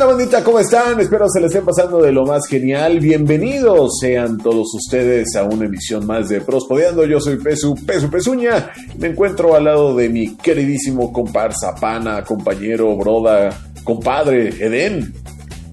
onda, bandita? ¿Cómo están? Espero se les estén pasando de lo más genial. Bienvenidos sean todos ustedes a una emisión más de Prospodeando. Yo soy Pesu, Pesu Pesuña. Me encuentro al lado de mi queridísimo comparsa, pana, compañero, broda, compadre, Eden.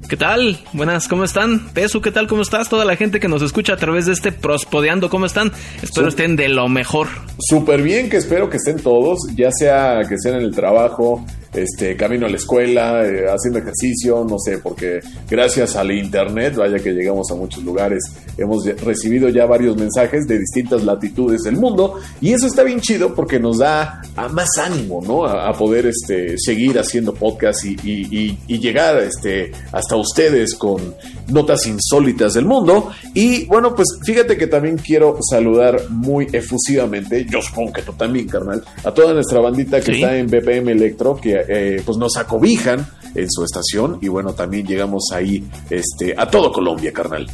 ¿Qué tal? Buenas, ¿cómo están? Pesu, ¿qué tal? ¿Cómo estás? Toda la gente que nos escucha a través de este Prospodeando, ¿cómo están? Espero estén de lo mejor. Súper bien, que espero que estén todos, ya sea que estén en el trabajo, este, camino a la escuela, eh, haciendo ejercicio, no sé, porque gracias al internet, vaya que llegamos a muchos lugares, hemos recibido ya varios mensajes de distintas latitudes del mundo y eso está bien chido porque nos da a más ánimo, ¿no? A, poder este, seguir haciendo podcast y, y, llegar este, hasta ustedes con notas insólitas del mundo. Y bueno, pues fíjate que también quiero saludar muy efusivamente, yo supongo que tú también, carnal, a toda nuestra bandita que está en BPM Electro, que eh, pues nos acobijan en su estación y bueno, también llegamos ahí este, a todo Colombia, carnal.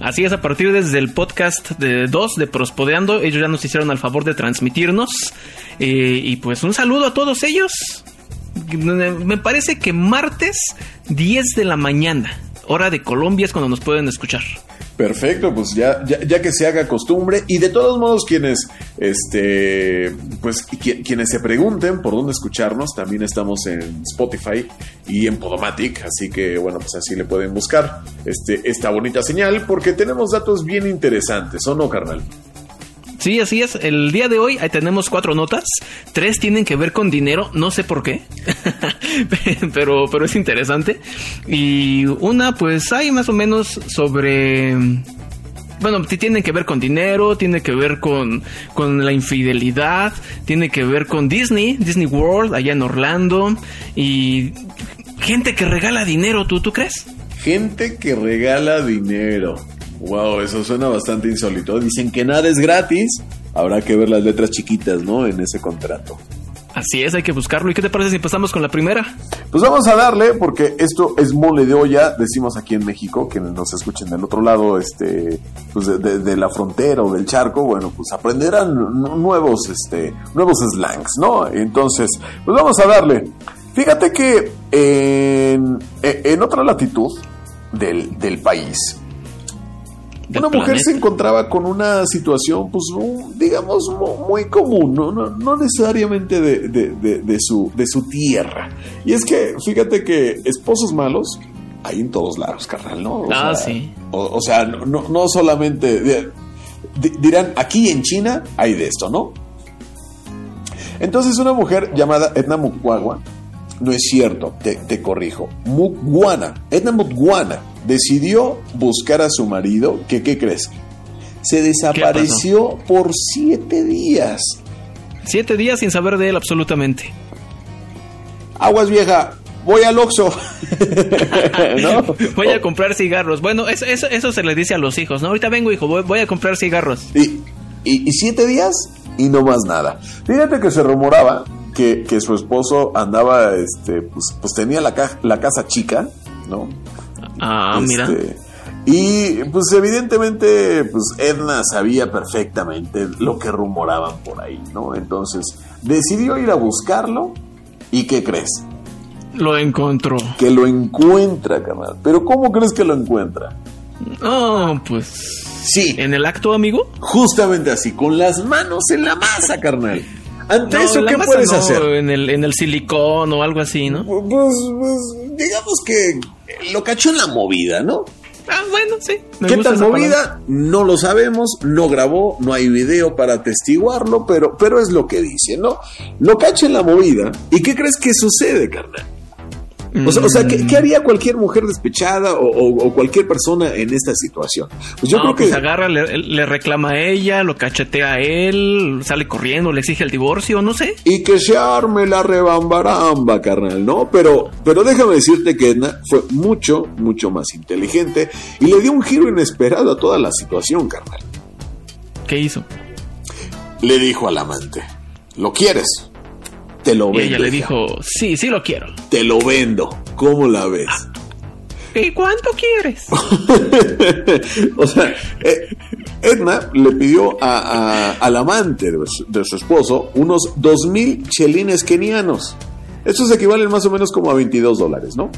Así es, a partir desde el podcast de 2 de Prospodeando, ellos ya nos hicieron el favor de transmitirnos. Eh, y pues un saludo a todos ellos. Me parece que martes 10 de la mañana, hora de Colombia, es cuando nos pueden escuchar. Perfecto, pues ya, ya, que se haga costumbre y de todos modos quienes, este, pues quienes se pregunten por dónde escucharnos, también estamos en Spotify y en Podomatic, así que bueno, pues así le pueden buscar este, esta bonita señal porque tenemos datos bien interesantes, ¿o no, carnal? Sí, así es. El día de hoy tenemos cuatro notas. Tres tienen que ver con dinero, no sé por qué, pero, pero es interesante. Y una, pues hay más o menos sobre bueno, tienen que ver con dinero, tiene que ver con, con la infidelidad, tiene que ver con Disney, Disney World, allá en Orlando, y gente que regala dinero, ¿tú, tú crees? Gente que regala dinero. Wow, eso suena bastante insólito. Dicen que nada es gratis. Habrá que ver las letras chiquitas, ¿no? En ese contrato. Así es, hay que buscarlo. ¿Y qué te parece si empezamos con la primera? Pues vamos a darle, porque esto es mole de olla, decimos aquí en México, que nos escuchen del otro lado, este, pues de, la frontera o del charco, bueno, pues aprenderán nuevos, este, nuevos slangs, ¿no? Entonces, pues vamos a darle. Fíjate que en, en otra latitud del, del país, una mujer se encontraba con una situación, pues, digamos, muy común, no, no, necesariamente de, su, de su tierra. Y es que, fíjate que esposos malos hay en todos lados, carnal, ¿no? ah, sí. O, sea, no, no solamente. dirán, aquí en China hay de esto, ¿no? Entonces, una mujer llamada Edna Mukwawa, no es cierto, te, te corrijo, Mukwana, Edna Mukwana decidió buscar a su marido, que ¿qué crees? Se desapareció por siete días. Siete días sin saber de él absolutamente. Aguas vieja, voy al Oxxo. Voy a comprar cigarros. Bueno, eso, eso, se le dice a los hijos, ¿no? Ahorita vengo, hijo, voy, a comprar cigarros. Y, y, siete días y no más nada. Fíjate que se rumoraba que, su esposo andaba, este, pues, pues tenía la, la casa chica, ¿no? Ah, mira. Este, y pues evidentemente, pues Edna sabía perfectamente lo que rumoraban por ahí, ¿no? Entonces decidió ir a buscarlo y ¿qué crees? Lo encontró. Que lo encuentra, carnal. Pero ¿cómo crees que lo encuentra? Oh, pues... Sí. ¿En el acto, amigo? Justamente así, con las manos en la masa, carnal. Ante eso, ¿qué puedes hacer? En el, en el silicón o algo así, ¿no? Pues, pues digamos que lo cachó en la movida, ¿no? Ah, bueno, sí. ¿Qué tal movida? No lo sabemos, no grabó, no hay video para atestiguarlo, pero, pero es lo que dice, ¿no? Lo cacha en la movida. ¿Y qué crees que sucede, carnal? O sea, ¿qué, mm. haría cualquier mujer despechada o, cualquier persona en esta situación? Pues yo creo que. Pues agarra, le, reclama a ella, lo cachetea a él, sale corriendo, le exige el divorcio, no sé. Y que se arme la rebambaramba, carnal, ¿no? Pero, pero déjame decirte que Edna fue mucho, mucho más inteligente y le dio un giro inesperado a toda la situación, carnal. ¿Qué hizo? Le dijo al amante: ¿Lo quieres? Te lo vendo. ella le dijo, sí, sí lo quiero. Te lo vendo. ¿Cómo la ves? ¿Y cuánto quieres? o sea, eh, Edna le pidió al amante de su, esposo unos dos mil chelines kenianos. Estos equivalen más o menos como a 22 dólares, ¿no?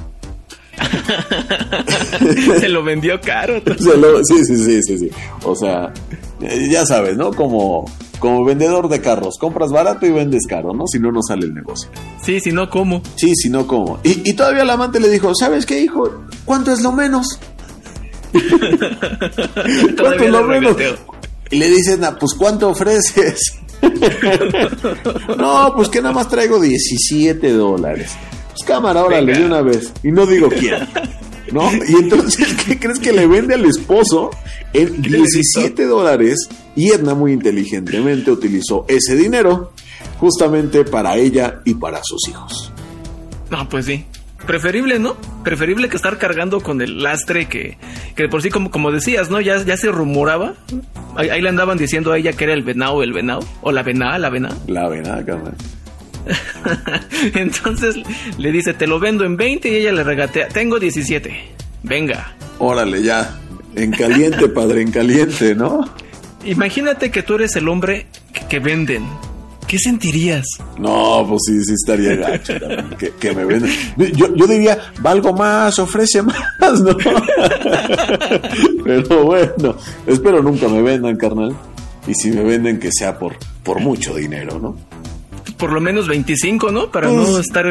Se lo vendió caro. Lo- sí, sí, sí, sí, sí. O sea, eh, ya sabes, ¿no? Como, como vendedor de carros, compras barato y vendes caro, ¿no? Si no, no sale el negocio. Sí, si no, ¿cómo? Sí, si no, ¿cómo? Y, y todavía el amante le dijo, ¿sabes qué, hijo? ¿Cuánto es lo menos? ¿Cuánto es lo le menos? Y le dicen, ah, pues ¿cuánto ofreces? no, pues que nada más traigo 17 dólares. Pues cámara, órale, Venga. de una vez. Y no digo quién. ¿No? Y entonces, ¿qué crees que le vende al esposo en ¿Qué le 17 dólares? Y Edna muy inteligentemente utilizó ese dinero justamente para ella y para sus hijos. No, pues sí. Preferible, ¿no? Preferible que estar cargando con el lastre que, que de por sí, como, como decías, ¿no? Ya, ya se rumoraba. Ahí, ahí le andaban diciendo a ella que era el venado, el venado. O la venada, la venada. La venada, carnal. Entonces le dice, te lo vendo en 20 y ella le regatea, tengo 17. Venga. Órale, ya. En caliente, padre, en caliente, ¿no? Imagínate que tú eres el hombre que, que venden. ¿Qué sentirías? No, pues sí, sí estaría gacho también, que, que me venden. Yo, yo diría, valgo más, ofrece más, ¿no? Pero bueno, espero nunca me vendan, carnal. Y si me venden, que sea por, por mucho dinero, ¿no? Por lo menos 25, ¿no? Para no Pues, estar...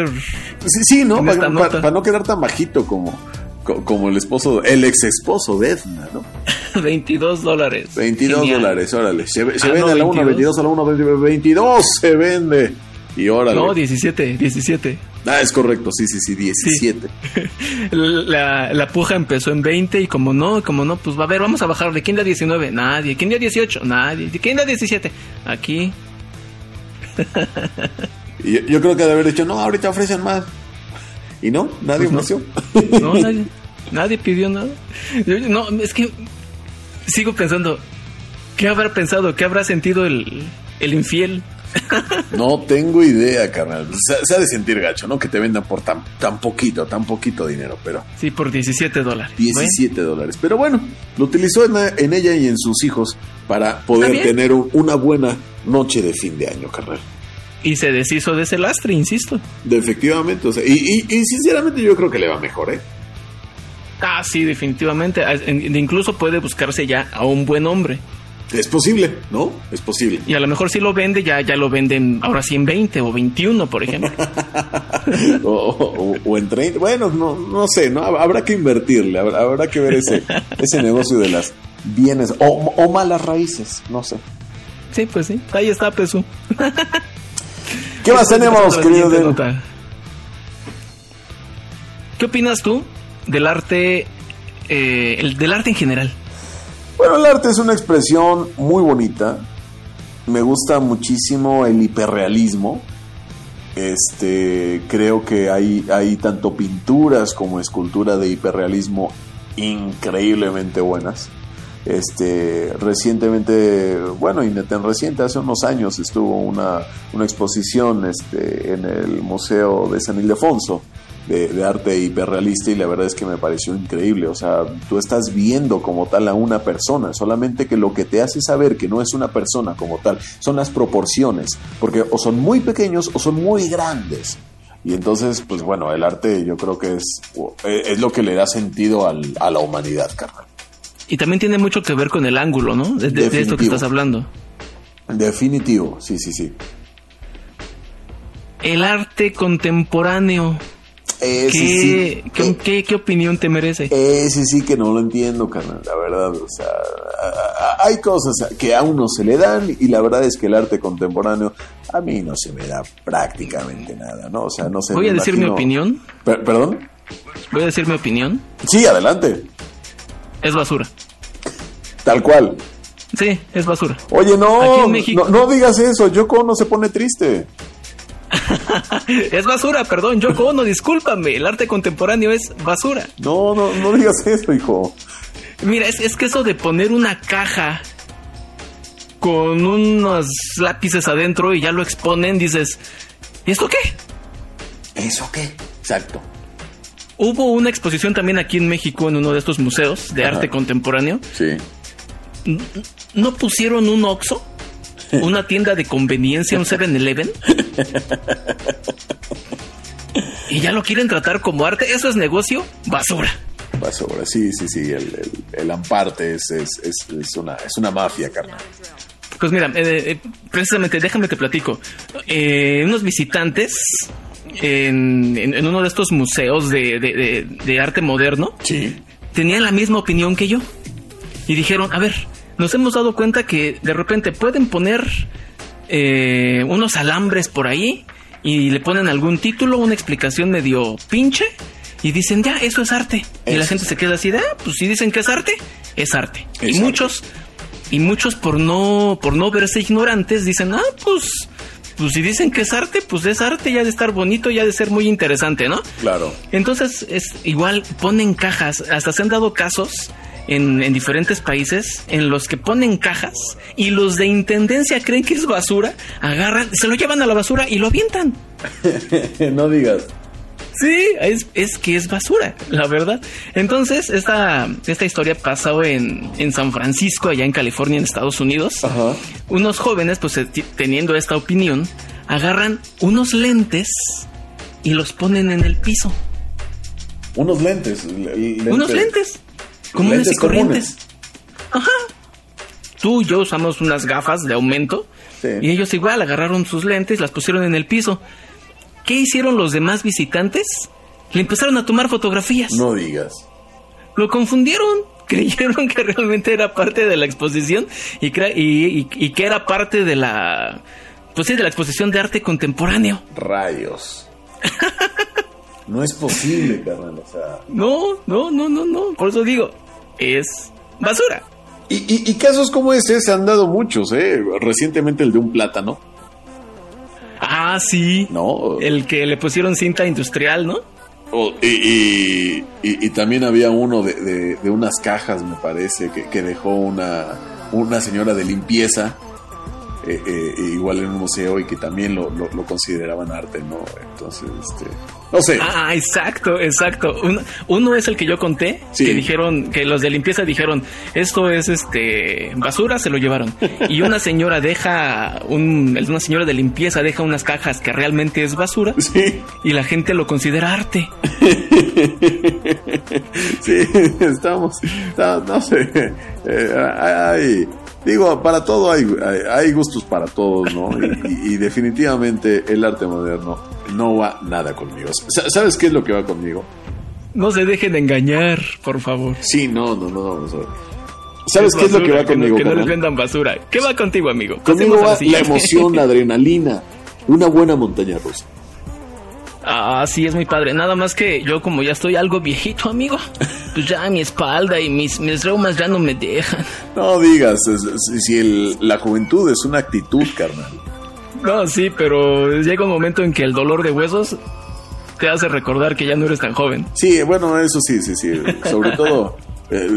Sí, sí, ¿no? Para, para- para no quedar tan bajito como, co- como el esposo, el ex esposo de Edna, ¿no? 22 dólares. 22 Genial. dólares, órale. Se, se Ah, vende no, a la 1, 22 22. a la 1, 22 se vende. Y órale. No, 17, 17. ah, es correcto, sí, sí, sí, 17. La, la puja empezó en 20 y como no, como no, pues va a ver, vamos a bajarle. ¿Quién da 19? Nadie. ¿Quién da 18? Nadie. ¿Quién da 17? Aquí. Yo, yo creo que de haber dicho, no, ahorita ofrecen más. Y no, nadie Pues ofreció. No, nadie, nadie pidió nada. Yo- No, es que sigo pensando, ¿qué habrá pensado? ¿Qué habrá sentido el, el infiel? No tengo idea, carnal. Se, se ha de sentir gacho, ¿no? Que te vendan por tan, tan poquito, tan poquito dinero, pero Sí, por 17 dólares. 17 dólares. Pero bueno, lo utilizó en, en ella y en sus hijos para poder tener un- una buena noche de fin de año, carnal. Y se deshizo de ese lastre, insisto. De efectivamente, o sea, y, y- y sinceramente yo creo que le va mejor, ¿eh? Ah, sí, definitivamente. Ah, Incluso puede buscarse ya a un buen hombre. Es posible, ¿no? Es posible. Y a lo mejor si lo vende, ya, ya lo venden ahora sí en 20 o 21, por ejemplo. o, o- o en 30. Bueno, no, no sé, ¿no? Habrá que invertirle, habrá, habrá que ver ese, ese negocio de las bienes o, o malas raíces, no sé. Sí, pues sí. Ahí está, Pesu. ¿Qué más tenemos, querido nota. ¿Qué opinas tú del arte, eh, el, del arte en general? Bueno, el arte es una expresión muy bonita. Me gusta muchísimo el hiperrealismo. Este, creo que hay, hay tanto pinturas como escultura de hiperrealismo increíblemente buenas. Este, recientemente, bueno, y no tan reciente, hace unos años estuvo una, una exposición este, en el Museo de San Ildefonso de, arte hiperrealista y la verdad es que me pareció increíble. O sea, tú estás viendo como tal a una persona, solamente que lo que te hace saber que no es una persona como tal son las proporciones, porque o son muy pequeños o son muy grandes. Y entonces, pues bueno, el arte yo creo que es, es lo que le da sentido al- a la humanidad, carnal. Y también tiene mucho que ver con el ángulo, ¿no? De, de- de esto que estás hablando. Definitivo, sí, sí, sí. El arte contemporáneo. Ese ¿Qué, sí, qué, eh, qué- qué opinión te merece? ese sí que no lo entiendo, carnal, la verdad. O sea, a- a- hay cosas que a uno se le dan y la verdad es que el arte contemporáneo a mí no se me da prácticamente nada, ¿no? O sea, no sé. Voy a decir mi imagino- opinión. Per- ¿Perdón? Voy a decir mi opinión. Sí, adelante. Es basura. Tal cual. Sí, es basura. Oye, no, México- no, no digas eso. Yoko Ono se pone triste. Es basura, perdón. Yo Ono, discúlpame. El arte contemporáneo es basura. No, no, no digas eso, hijo. Mira, es, es que eso de poner una caja con unos lápices adentro y ya lo exponen, dices, ¿y esto qué? ¿Eso qué? Exacto. Hubo una exposición también aquí en México en uno de estos museos de Ajá. arte contemporáneo. Sí. ¿No pusieron un Oxxo? ¿Una tienda de conveniencia, un 7-Eleven? y ya lo quieren tratar como arte. Eso es negocio, basura. Basura, sí, sí, sí. El, el, Amparte es, es, es, una, es una mafia, carnal. Pues mira, eh, eh, precisamente, déjame te platico. Eh, unos visitantes en, en, uno de estos museos de, de, de, arte moderno sí. tenían la misma opinión que yo. Y dijeron, a ver, nos hemos dado cuenta que de repente pueden poner eh, unos alambres por ahí y le ponen algún título, una explicación medio pinche y dicen, ya, eso es arte. y la gente se queda así de, ah, pues si dicen que es arte, es arte. y muchos, y muchos por no, por no verse ignorantes, dicen, ah, pues, pues si dicen que es arte, pues es arte, ya de estar bonito, ya de ser muy interesante, ¿no? Claro. Entonces, es igual, ponen cajas, hasta se han dado casos en, en, diferentes países en los que ponen cajas y los de intendencia creen que es basura, agarran, se lo llevan a la basura y lo avientan. no digas. Sí, es, es, que es basura, la verdad. Entonces, esta, esta historia pasó en, en San Francisco, allá en California, en Estados Unidos. Ajá. Unos jóvenes, pues teniendo esta opinión, agarran unos lentes y los ponen en el piso. Unos lentes. lentes. Unos lentes. Comunes lentes y corrientes. Comunes. Ajá. Tú y yo usamos unas gafas de aumento. Sí. Y ellos igual agarraron sus lentes, las pusieron en el piso. ¿Qué hicieron los demás visitantes? Le empezaron a tomar fotografías. No digas. Lo confundieron. Creyeron que realmente era parte de la exposición y, y, y, que era parte de la. Pues sí, de la exposición de arte contemporáneo. Rayos. no es posible, carnal. O sea. No, no, no, no, no. Por eso digo, es basura. Y, y, y casos como ese se han dado muchos, ¿eh? Recientemente el de un plátano. Ah, sí. No. El que le pusieron cinta industrial, ¿no? Oh, y, y, y, también había uno de, de, de unas cajas, me parece, que, que, dejó una, una señora de limpieza, eh, eh, igual en un museo, y que también lo, lo, lo, consideraban arte, ¿no? Entonces, este. No sé. Ah, exacto, exacto. Uno, uno es el que yo conté, Sí. que dijeron, que los de limpieza dijeron, esto es este basura, se lo llevaron. Y una señora deja, un, una señora de limpieza deja unas cajas que realmente es basura, Sí. y la gente lo considera arte. sí, estamos, no sé, eh, hay, digo, para todo hay, hay, hay gustos para todos, ¿no? Y, y- y definitivamente el arte moderno no va nada conmigo. Sa- ¿Sabes qué es lo que va conmigo? No se dejen engañar, por favor. Sí, no, no, no, ver. ¿Sabes qué es lo que va conmigo? Que no, les carnal? vendan basura. ¿Qué va contigo, amigo? Conmigo va la emoción, la adrenalina, una buena montaña rusa. Ah, sí, es muy padre. Nada más que yo como ya estoy algo viejito, amigo, pues ya mi espalda y mis, mis reumas ya no me dejan. No digas, si el- la juventud es una actitud, carnal. No, sí, pero llega un momento en que el dolor de huesos te hace recordar que ya no eres tan joven. Sí, bueno, eso sí, sí, sí. Sobre todo eh,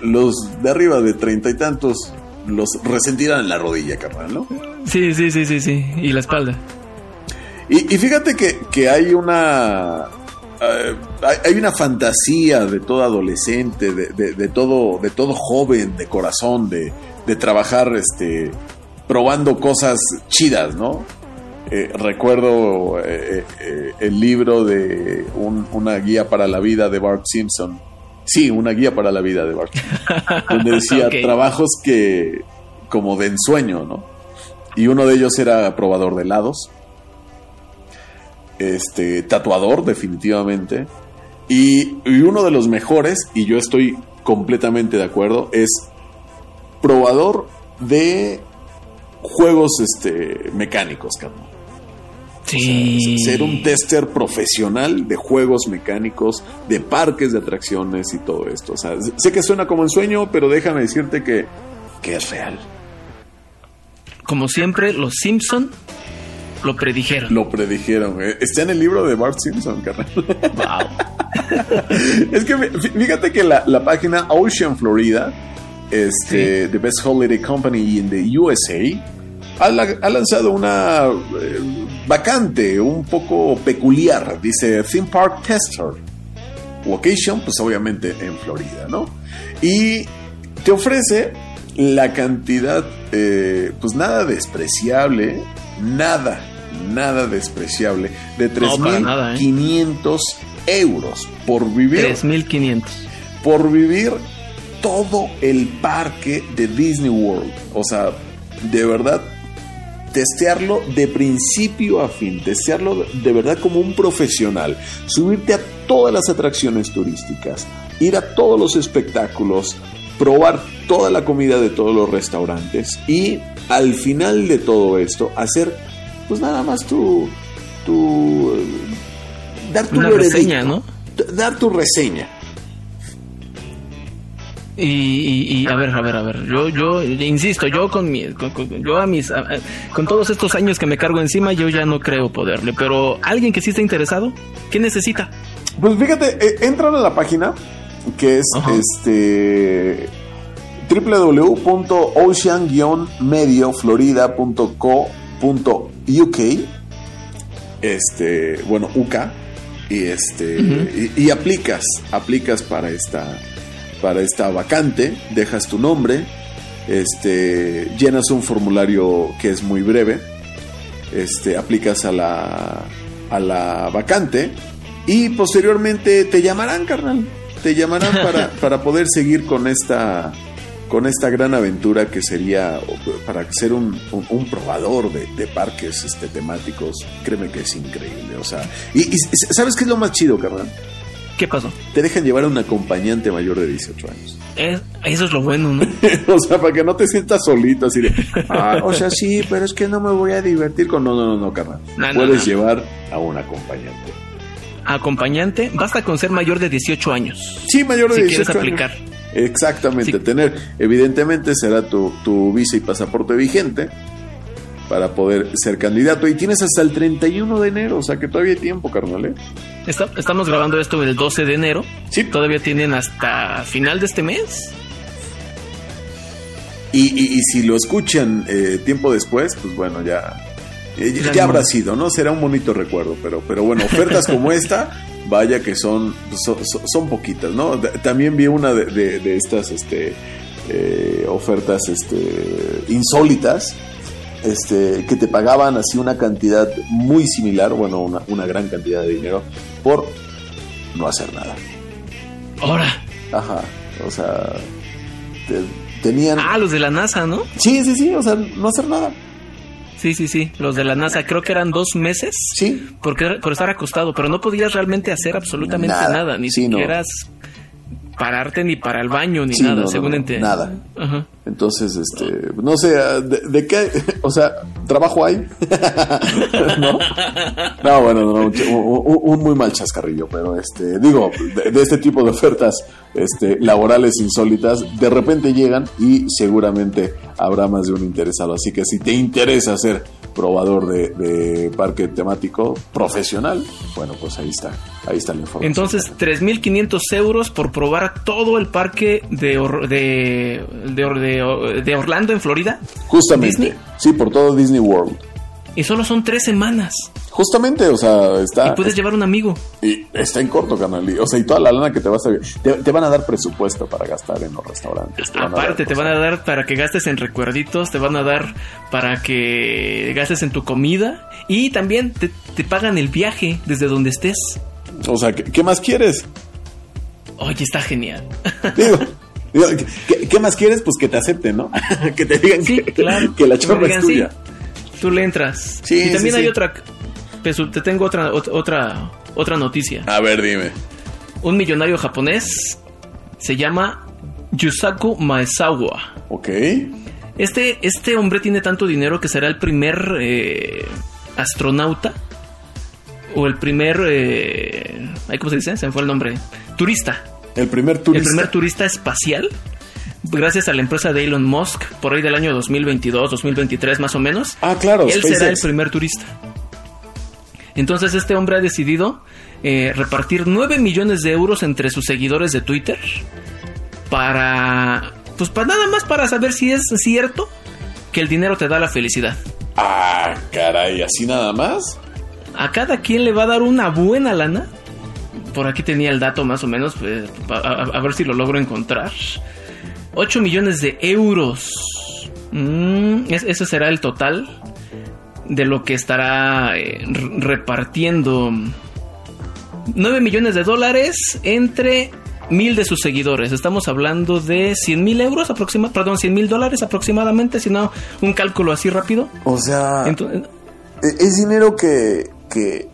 los de arriba de treinta y tantos los resentirán en la rodilla, carnal, ¿no? Sí, sí, sí, sí, sí. Y la espalda. Y, y fíjate que, que hay una eh, hay, una fantasía de todo adolescente, de, de- de todo, de todo joven, de corazón, de, de trabajar este probando cosas chidas, ¿no? Eh, recuerdo eh, eh, el libro de un- una guía para la vida de Bart Simpson. Sí, una guía para la vida de Bart. donde decía trabajos que como de ensueño, ¿no? Y uno de ellos era probador de helados este, tatuador, definitivamente. Y, y uno de los mejores, y yo estoy completamente de acuerdo, es probador de juegos este, mecánicos, carnal. Sí. Ser un tester profesional de juegos mecánicos, de parques de atracciones y todo esto. O sea, sé que suena como un sueño, pero déjame decirte que, que es real. Como siempre, los Simpson lo predijeron. Lo predijeron. ¿eh? Está en el libro de Bart Simpson, carnal. Wow. es que fí- fíjate que la, la página Ocean Florida, este, The Best Holiday Company in the USA, ha, ha lanzado una eh, vacante un poco peculiar. Dice Theme Park Tester. Location, pues obviamente en Florida, ¿no? Y te ofrece la cantidad, eh, pues nada despreciable, nada, nada despreciable de No, para nada, ¿eh? 3.500 euros por vivir 3500. por vivir todo el parque de Disney World. O sea, de verdad, testearlo de principio a fin, testearlo de verdad como un profesional, subirte a todas las atracciones turísticas, ir a todos los espectáculos, probar toda la comida de todos los restaurantes y al final de todo esto hacer pues nada más tu tu eh, dar tu Una reseña, ¿no? dar tu reseña Y, y- y, a ver, a ver, a ver. Yo, yo, insisto, yo con mi, con, con- yo a mis, a- a- con todos estos años que me cargo encima, yo ya no creo poderle. Pero alguien que sí está interesado, ¿qué necesita? Pues fíjate, eh, entran a la página que es Ajá. este www.ocean-medioflorida.co.uk este, bueno, UK y este y, y aplicas, aplicas para esta para esta vacante, dejas tu nombre, este, llenas un formulario que es muy breve, este, aplicas a la, a la vacante y posteriormente te llamarán, carnal. Te llamarán para, para poder seguir con esta, con esta gran aventura que sería para ser un, un- un probador de, de parques este, temáticos. Créeme que es increíble. O sea, y, y ¿sabes qué es lo más chido, carnal? ¿Qué pasó? Te dejan llevar a un acompañante mayor de 18 años. Es- eso es lo bueno, ¿no? o sea, para que no te sientas solito así de, "Ah, o sea, sí, pero es que no me voy a divertir con... No, no, no, no, carnal. No, Puedes no. llevar a un acompañante. Acompañante, basta con ser mayor de 18 años. Sí, mayor de Si 18 quieres años. Exactamente, Sí. tener, evidentemente será tu, tu visa y pasaporte vigente para poder ser candidato. Y tienes hasta el 31 de enero, o sea que todavía hay tiempo, carnal. ¿eh? Está- estamos grabando esto el 12 de enero. Sí. Todavía tienen hasta final de este mes. Y, y- y si lo escuchan eh, tiempo después, pues bueno, ya, eh, ya, Ya habrá sido, ¿no? Será un bonito recuerdo, pero, pero bueno, ofertas como esta, vaya que son, son, poquitas, ¿no? También vi una de, de- de estas este, eh, ofertas este, insólitas, este, que te pagaban así una cantidad muy similar, bueno, una, una gran cantidad de dinero, por no hacer nada. Ahora. Ajá, o sea, te- tenían... Ah, los de la NASA, ¿no? Sí, sí, sí, o sea, no hacer nada. Sí, sí, sí. Los de la NASA, creo que eran dos meses. Sí. Porque, por estar acostado, pero no podías realmente hacer absolutamente Nada. nada. Ni Sí, no. siquiera pararte ni para el baño ni Sí, nada, no, no, según no, ente- nada. Ajá. Entonces, este, no sé, ¿de, de qué? O sea, ¿trabajo hay? ¿No? No, bueno, no, un, muy mal chascarrillo, pero este, digo, de, este tipo de ofertas este, laborales insólitas, de repente llegan y seguramente habrá más de un interesado. Así que si te interesa ser probador de, parque temático profesional, bueno, pues ahí está, ahí está la información. Entonces, 3.500 euros por probar todo el parque de, de, de, de Or- de Orlando, en Florida. Justamente, Disney. sí, por todo Disney World. Y solo son tres semanas. Justamente, o sea, está, y puedes llevar un amigo. y está en corto, canal. O sea, y toda la lana que te vas a... Te, te van a dar presupuesto para gastar en los restaurantes. te van dar Aparte, te van a dar para que gastes en recuerditos, te van a dar para que gastes en tu comida y también te, te pagan el viaje desde donde estés. O sea, ¿qué, qué más quieres? Oye, está genial. Digo, ¿qué, qué más quieres? Pues que te acepten, ¿no? que te digan Sí, que, claro. que la chamba es digan, sí, tuya. tú le entras. Sí, y también hay otra. Te tengo otra, ot- otra, otra noticia. A ver, dime. Un millonario japonés se llama Yusaku Maezawa. Ok. Este, este hombre tiene tanto dinero que será el primer eh, astronauta o el primer, eh, ¿cómo se dice? Se me fue el nombre. Turista. El primer turista. El primer turista espacial. Gracias a la empresa de Elon Musk, por ahí del año 2022, 2023 más o menos. Ah, claro, Él será el primer turista. Entonces este hombre ha decidido eh, repartir 9 millones de euros entre sus seguidores de Twitter para, pues para nada más para saber si es cierto que el dinero te da la felicidad. Ah, caray, así nada más. A cada quien le va a dar una buena lana. Por aquí tenía el dato más o menos, eh, a, ver si lo logro encontrar. 8 millones de euros. Mm, es- ese será el total. de lo que estará eh, repartiendo 9 millones de dólares entre mil de sus seguidores. Estamos hablando de 100 mil euros aproximadamente, perdón, 100 mil dólares aproximadamente, si no, un cálculo así rápido. O sea, e, es dinero que, que,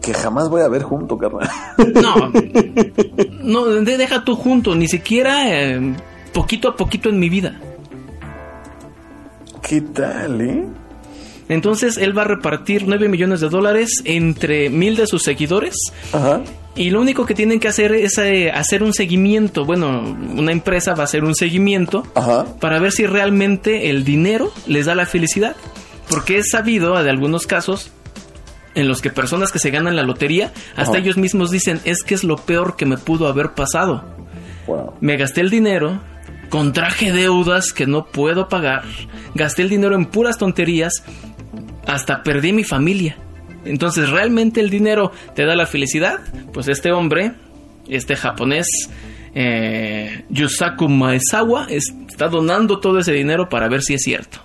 que, jamás voy a ver junto, carnal. No, no, deja tú junto, ni siquiera eh, poquito a poquito en mi vida. ¿Qué tal, eh? Entonces él va a repartir 9 millones de dólares entre mil de sus seguidores. Ajá. Y lo único que tienen que hacer es eh, hacer un seguimiento. Bueno, una empresa va a hacer un seguimiento para ver si realmente el dinero les da la felicidad. Porque es sabido de algunos casos en los que personas que se ganan la lotería, hasta ellos mismos dicen, es que es lo peor que me pudo haber pasado. Me gasté el dinero, contraje deudas que no puedo pagar, gasté el dinero en puras tonterías hasta perdí mi familia. Entonces, ¿realmente el dinero te da la felicidad? Pues este hombre, este japonés, eh, Yusaku Maezawa, está donando todo ese dinero para ver si es cierto.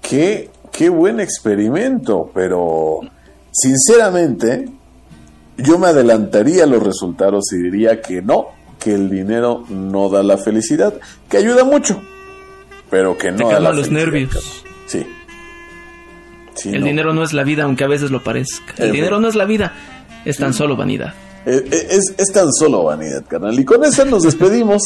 Qué, qué buen experimento, pero sinceramente yo me adelantaría a los resultados y diría que no, que el dinero no da la felicidad, que ayuda mucho, pero que no da la los nervios. Sí el dinero no es la vida, aunque a veces lo parezca. El dinero no es la vida, es tan solo vanidad. Eh, eh, es, tan solo vanidad, carnal. Y con eso nos despedimos,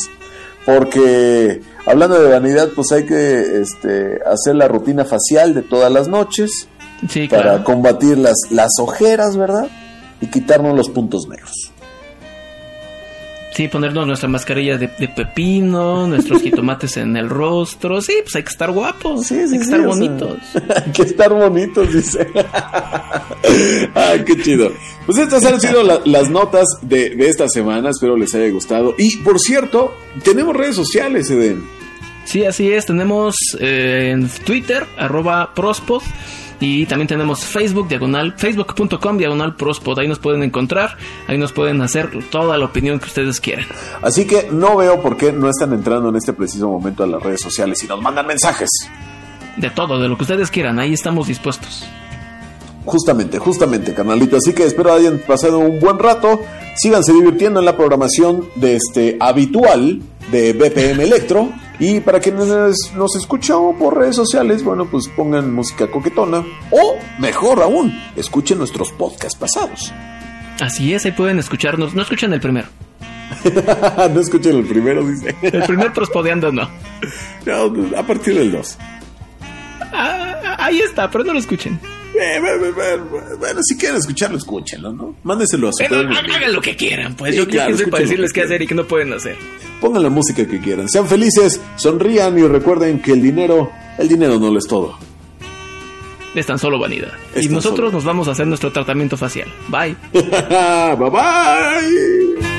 porque hablando de vanidad, pues hay que este, hacer la rutina facial de todas las noches para combatir las, las ojeras, ¿verdad? Y quitarnos los puntos negros. Sí, ponernos nuestra mascarilla de, pepino, nuestros jitomates en el rostro. Sí, pues hay que estar guapos. Sí, hay que estar bonitos. hay que estar bonitos, dice. Ay, qué chido. Pues estas han sido las notas de, esta semana. Espero les haya gustado. Y por cierto, tenemos redes sociales, Eden. Sí, así es. Tenemos eh, en Twitter, arroba prospod. Y también tenemos Facebook, diagonal, facebook.com, diagonal prospod. Ahí nos pueden encontrar, ahí nos pueden hacer toda la opinión que ustedes quieran. Así que no veo por qué no están entrando en este preciso momento a las redes sociales y nos mandan mensajes. De todo, de lo que ustedes quieran, ahí estamos dispuestos. Justamente, justamente, carnalito. Así que espero hayan pasado un buen rato. Síganse divirtiendo en la programación de este habitual de BPM Electro. Y para quienes nos escuchan por redes sociales, bueno, pues pongan música coquetona. O, mejor aún, escuchen nuestros podcasts pasados. Así es, ahí pueden escucharnos. No escuchen el primero. no escuchen el primero, dice. el primer prospodeando no. no. A partir del 2. Ah, ahí está, pero no lo escuchen. Eh, bueno, si quieren escucharlo, escúchenlo, ¿no? Mándeselo a su Hagan lo que quieran, pues yo quiero para decirles qué hacer y qué no pueden hacer. Pongan la música que quieran. Sean felices, sonrían y recuerden que el dinero, el dinero no lo es todo. Es tan solo vanidad. y nosotros nos vamos a hacer nuestro tratamiento facial. Bye. bye bye.